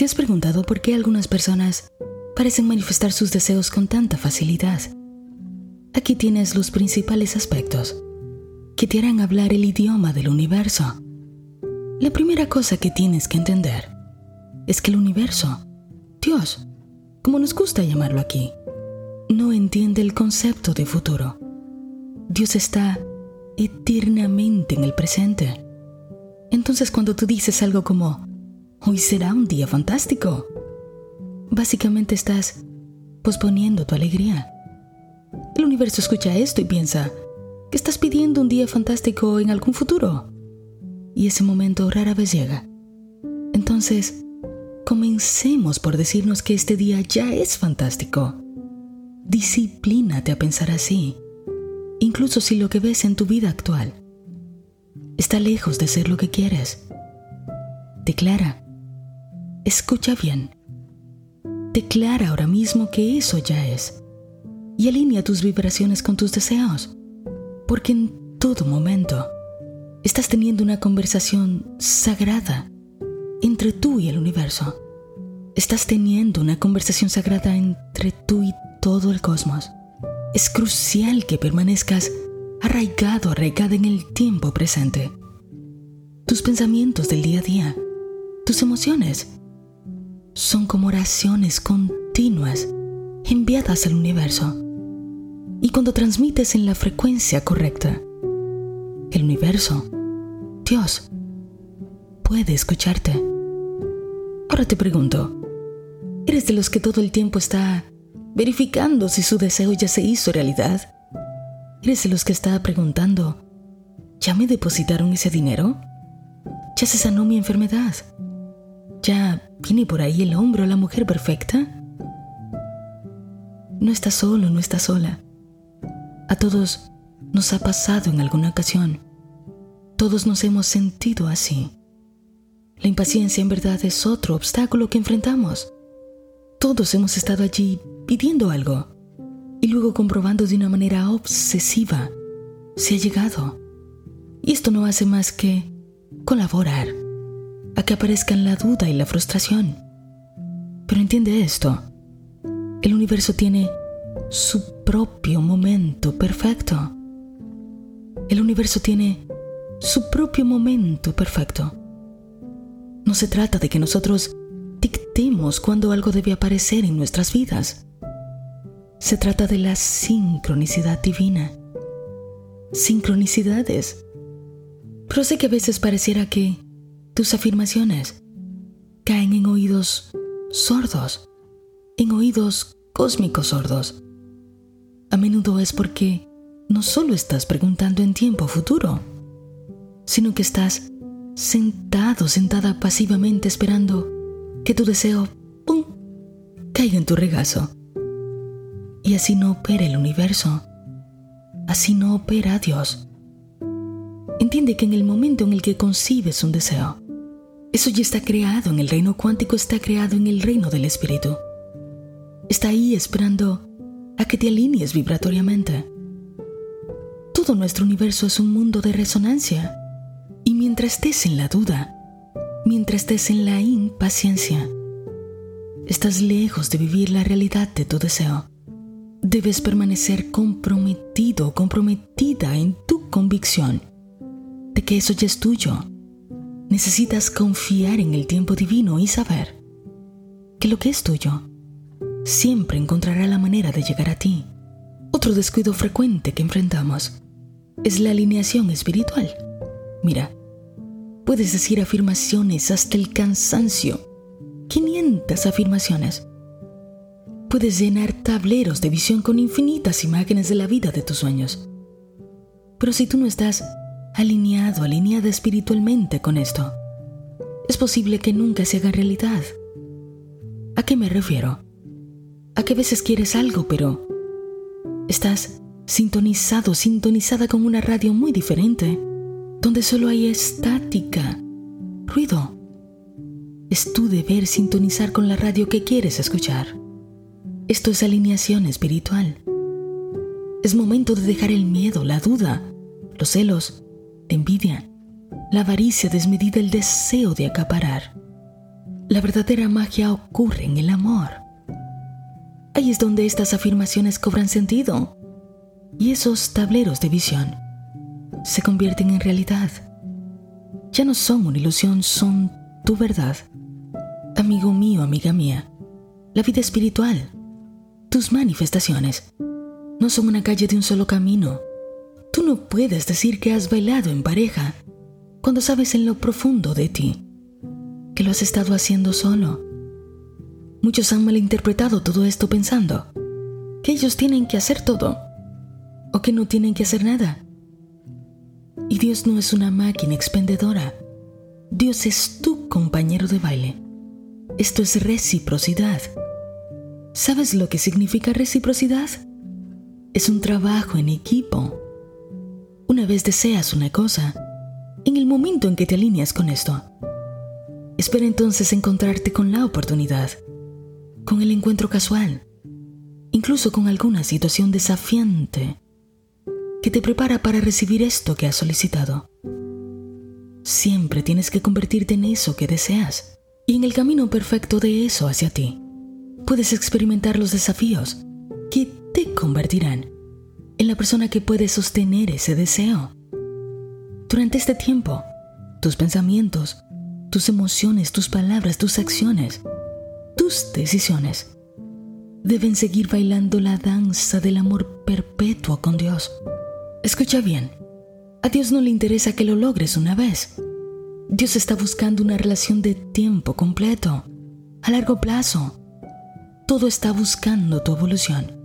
¿Te has preguntado por qué algunas personas parecen manifestar sus deseos con tanta facilidad? Aquí tienes los principales aspectos que te harán hablar el idioma del universo. La primera cosa que tienes que entender es que el universo, Dios, como nos gusta llamarlo aquí, no entiende el concepto de futuro. Dios está eternamente en el presente. Entonces cuando tú dices algo como, hoy será un día fantástico, básicamente estás posponiendo tu alegría. El universo escucha esto y piensa que estás pidiendo un día fantástico en algún futuro. Y ese momento rara vez llega. Entonces, comencemos por decirnos que este día ya es fantástico. Disciplínate a pensar así, incluso si lo que ves en tu vida actual está lejos de ser lo que quieres. Declara, escucha bien, declara ahora mismo que eso ya es y alinea tus vibraciones con tus deseos, porque en todo momento estás teniendo una conversación sagrada entre tú y el universo. Estás teniendo una conversación sagrada entre tú y todo el cosmos. Es crucial que permanezcas arraigado, arraigada en el tiempo presente. Tus pensamientos del día a día, tus emociones, son como oraciones continuas enviadas al universo. Y cuando transmites en la frecuencia correcta, el universo, Dios, puede escucharte. Ahora te pregunto, ¿eres de los que todo el tiempo está verificando si su deseo ya se hizo realidad? ¿Eres de los que está preguntando, ¿ya me depositaron ese dinero? ¿Ya se sanó mi enfermedad? ¿Ya viene por ahí el hombre o la mujer perfecta? No estás solo, no estás sola. A todos nos ha pasado en alguna ocasión. Todos nos hemos sentido así. La impaciencia en verdad es otro obstáculo que enfrentamos. Todos hemos estado allí pidiendo algo y luego comprobando de una manera obsesiva si ha llegado. Y esto no hace más que colaborar que aparezcan la duda y la frustración. Pero entiende esto, el universo tiene su propio momento perfecto. El universo tiene su propio momento perfecto. No se trata de que nosotros dictemos cuando algo debe aparecer en nuestras vidas. Se trata de la sincronicidad divina. Sincronicidades. Pero sé que a veces pareciera que tus afirmaciones caen en oídos sordos, en oídos cósmicos sordos. A menudo es porque no solo estás preguntando en tiempo futuro, sino que estás sentado, sentada pasivamente esperando que tu deseo, caiga en tu regazo. Y así no opera el universo. Así no opera Dios. Entiende que en el momento en el que concibes un deseo, eso ya está creado en el reino cuántico, está creado en el reino del espíritu. Está ahí esperando a que te alinees vibratoriamente. Todo nuestro universo es un mundo de resonancia. Y mientras estés en la duda, mientras estés en la impaciencia, estás lejos de vivir la realidad de tu deseo. Debes permanecer comprometido comprometida en tu convicción de que eso ya es tuyo. Necesitas confiar en el tiempo divino y saber que lo que es tuyo siempre encontrará la manera de llegar a ti. Otro descuido frecuente que enfrentamos es la alineación espiritual. Mira, puedes decir afirmaciones hasta el cansancio. 500 afirmaciones puedes llenar tableros de visión con infinitas imágenes de la vida de tus sueños. Pero si tú no estás alineado, alineada espiritualmente con esto, es posible que nunca se haga realidad. ¿A qué me refiero? A que veces quieres algo, pero estás sintonizado, sintonizada con una radio muy diferente, donde solo hay estática, ruido. Es tu deber sintonizar con la radio que quieres escuchar. Esto es alineación espiritual. Es momento de dejar el miedo, la duda, los celos, la envidia, la avaricia desmedida, el deseo de acaparar. La verdadera magia ocurre en el amor. Ahí es donde estas afirmaciones cobran sentido y esos tableros de visión se convierten en realidad. Ya no son una ilusión, son tu verdad. Amigo mío, amiga mía, la vida espiritual, tus manifestaciones, no son una calle de un solo camino. Tú no puedes decir que has bailado en pareja cuando sabes en lo profundo de ti que lo has estado haciendo solo. Muchos han malinterpretado todo esto pensando que ellos tienen que hacer todo o que no tienen que hacer nada. Y Dios no es una máquina expendedora. Dios es tu compañero de baile. Esto es reciprocidad. ¿Sabes lo que significa reciprocidad? Es un trabajo en equipo. Una vez deseas una cosa, en el momento en que te alineas con esto, espera entonces encontrarte con la oportunidad, con el encuentro casual, incluso con alguna situación desafiante que te prepara para recibir esto que has solicitado. Siempre tienes que convertirte en eso que deseas y en el camino perfecto de eso hacia ti. Puedes experimentar los desafíos que te convertirán en la persona que puede sostener ese deseo. Durante este tiempo, tus pensamientos, tus emociones, tus palabras, tus acciones, tus decisiones deben seguir bailando la danza del amor perpetuo con Dios. Escucha bien, a Dios no le interesa que lo logres una vez. Dios está buscando una relación de tiempo completo, a largo plazo. Todo está buscando tu evolución.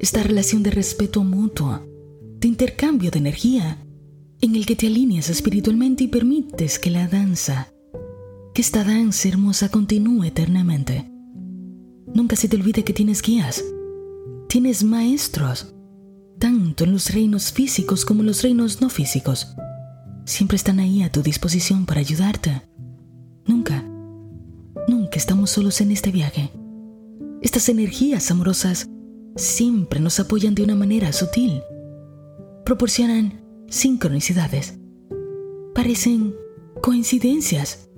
Esta relación de respeto mutuo, de intercambio de energía, en el que te alineas espiritualmente y permites que la danza, que esta danza hermosa continúe eternamente. Nunca se te olvide que tienes guías, tienes maestros, tanto en los reinos físicos como en los reinos no físicos. Siempre están ahí a tu disposición para ayudarte. Nunca, nunca estamos solos en este viaje. Estas energías amorosas siempre nos apoyan de una manera sutil. Proporcionan sincronicidades. Parecen coincidencias,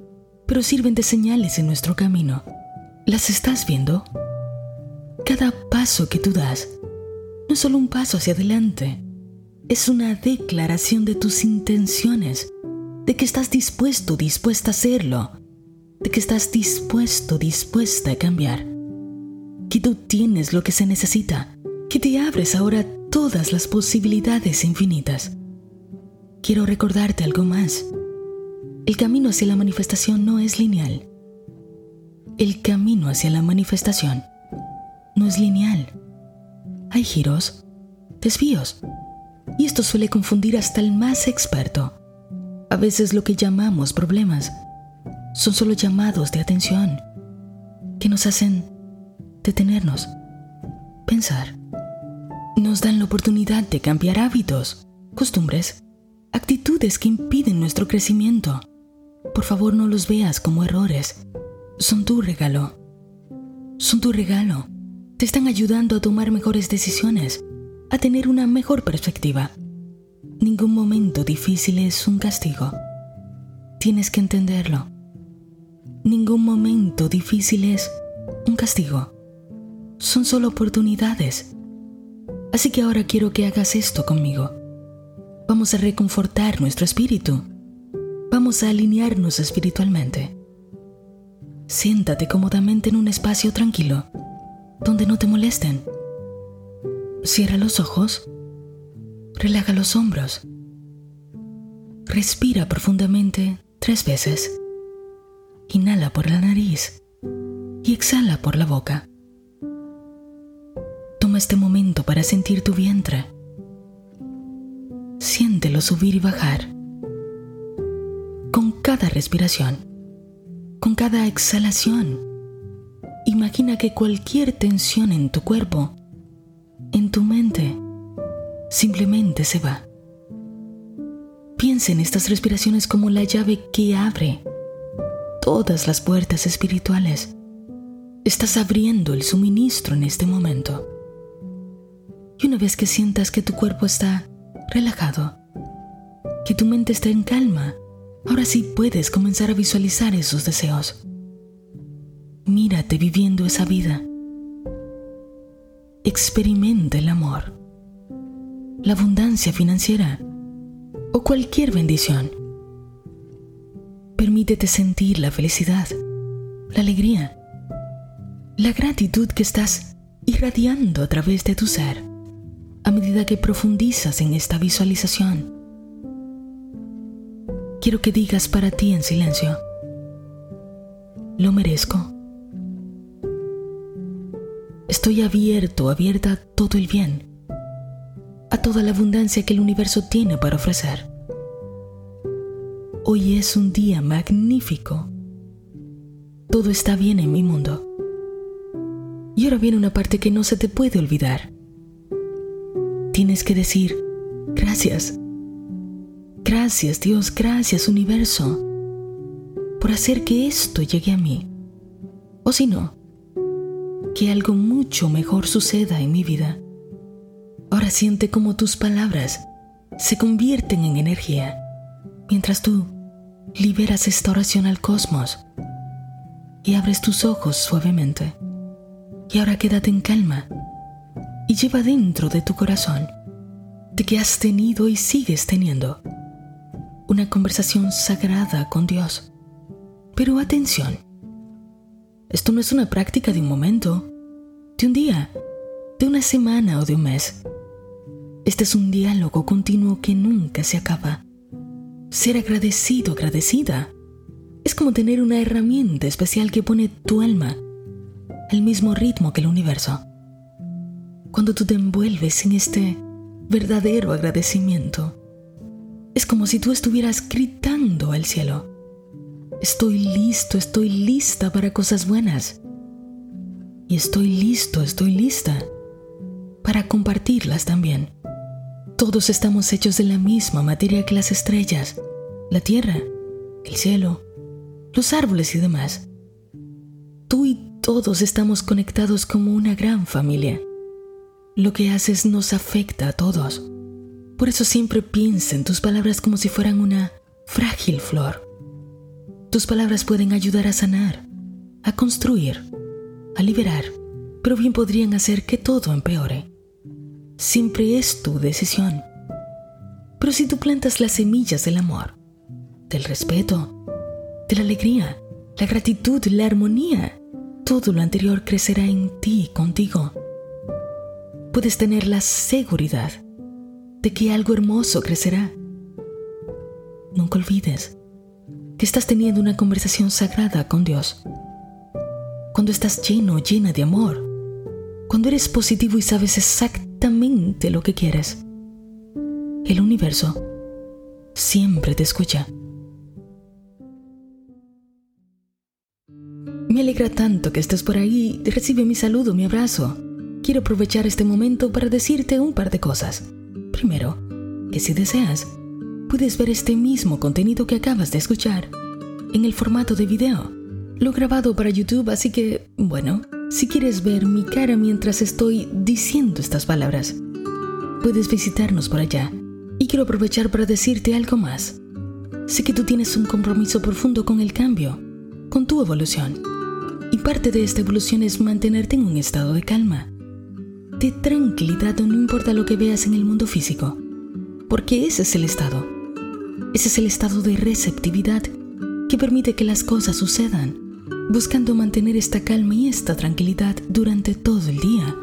pero sirven de señales en nuestro camino. ¿Las estás viendo? Cada paso que tú das no es solo un paso hacia adelante, es una declaración de tus intenciones, de que estás dispuesto, dispuesta a hacerlo, de que estás dispuesto, dispuesta a cambiar, que tú tienes lo que se necesita, que te abres ahora todas las posibilidades infinitas. Quiero recordarte algo más. El camino hacia la manifestación no es lineal. El camino hacia la manifestación no es lineal hay giros, desvíos, y esto suele confundir hasta el más experto. A veces lo que llamamos problemas son solo llamados de atención que nos hacen detenernos, pensar. Nos dan la oportunidad de cambiar hábitos, costumbres, actitudes que impiden nuestro crecimiento. Por favor no los veas como errores. Son tu regalo. Son tu regalo te están ayudando a tomar mejores decisiones, a tener una mejor perspectiva. Ningún momento difícil es un castigo. Tienes que entenderlo. Ningún momento difícil es un castigo. Son solo oportunidades. Así que ahora quiero que hagas esto conmigo. Vamos a reconfortar nuestro espíritu. Vamos a alinearnos espiritualmente. Siéntate cómodamente en un espacio tranquilo donde no te molesten. Cierra los ojos, relaja los hombros, respira profundamente tres veces, inhala por la nariz y exhala por la boca. Este momento para sentir tu vientre. Siéntelo subir y bajar. Con cada respiración, con cada exhalación Imagina que cualquier tensión en tu cuerpo, en tu mente, simplemente se va. Piensa en estas respiraciones como la llave que abre todas las puertas espirituales. Estás abriendo el suministro en este momento. Y una vez que sientas que tu cuerpo está relajado, que tu mente está en calma, ahora sí puedes comenzar a visualizar esos deseos Mírate viviendo esa vida. Experimenta el amor, la abundancia financiera o cualquier bendición. Permítete sentir la felicidad, la alegría, la gratitud que estás irradiando a través de tu ser a medida que profundizas en esta visualización. Quiero que digas para ti en silencio, lo merezco. Estoy abierto, abierta a todo el bien, a toda la abundancia que el universo tiene para ofrecer. Hoy es un día magnífico. Todo está bien en mi mundo. Y ahora viene una parte que no se te puede olvidar. Tienes que decir, gracias. Gracias Dios, gracias universo, por hacer que esto llegue a mí. O si no, que algo mucho mejor suceda en mi vida. Ahora siente como tus palabras se convierten en energía mientras tú liberas esta oración al cosmos y abres tus ojos suavemente. Y ahora quédate en calma y lleva dentro de tu corazón de que has tenido y sigues teniendo una conversación sagrada con Dios. Pero atención, esto no es una práctica de un momento, de un día, de una semana o de un mes. Este es un diálogo continuo que nunca se acaba. Ser agradecido, agradecida, es como tener una herramienta especial que pone tu alma al mismo ritmo que el universo. Cuando tú te envuelves en este verdadero agradecimiento, es como si tú estuvieras gritando al cielo. Estoy listo, estoy lista para cosas buenas. Y estoy listo, estoy lista para compartirlas también. Todos estamos hechos de la misma materia que las estrellas, la tierra, el cielo, los árboles y demás. Tú y todos estamos conectados como una gran familia. Lo que haces nos afecta a todos. Por eso siempre piensa en tus palabras como si fueran una frágil flor. Tus palabras pueden ayudar a sanar, a construir, a liberar, pero bien podrían hacer que todo empeore. Siempre es tu decisión. Pero si tú plantas las semillas del amor, del respeto, de la alegría, la gratitud, la armonía, todo lo anterior crecerá en ti, contigo puedes tener la seguridad de que algo hermoso crecerá. Nunca olvides que estás teniendo una conversación sagrada con Dios. Cuando estás lleno, llena de amor, cuando eres positivo y sabes exactamente lo que quieres, el universo siempre te escucha. Me alegra tanto que estés por ahí. Recibe mi saludo, mi abrazo quiero aprovechar este momento para decirte un par de cosas. Primero, que si deseas, puedes ver este mismo contenido que acabas de escuchar en el formato de video. Lo he grabado para YouTube, así que, bueno, si quieres ver mi cara mientras estoy diciendo estas palabras, puedes visitarnos por allá. Y quiero aprovechar para decirte algo más. Sé que tú tienes un compromiso profundo con el cambio, con tu evolución. Y parte de esta evolución es mantenerte en un estado de calma de tranquilidad no importa lo que veas en el mundo físico, porque ese es el estado. Ese es el estado de receptividad que permite que las cosas sucedan, buscando mantener esta calma y esta tranquilidad durante todo el día.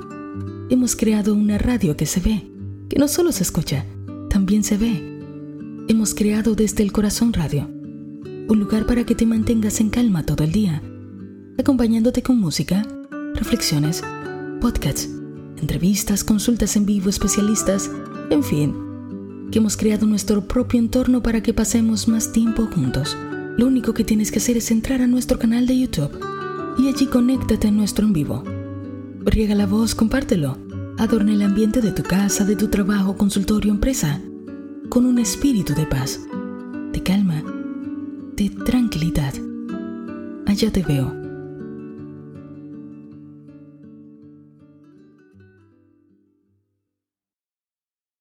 Hemos creado una radio que se ve, que no solo se escucha, también se ve. Hemos creado desde el corazón radio, un lugar para que te mantengas en calma todo el día, acompañándote con música, reflexiones, podcasts entrevistas, consultas en vivo, especialistas, en fin, que hemos creado nuestro propio entorno para que pasemos más tiempo juntos. Lo único que tienes que hacer es entrar a nuestro canal de YouTube y allí conéctate a nuestro en vivo. Riega la voz, compártelo. Adorna el ambiente de tu casa, de tu trabajo, consultorio, empresa, con un espíritu de paz, de calma, de tranquilidad. Allá te veo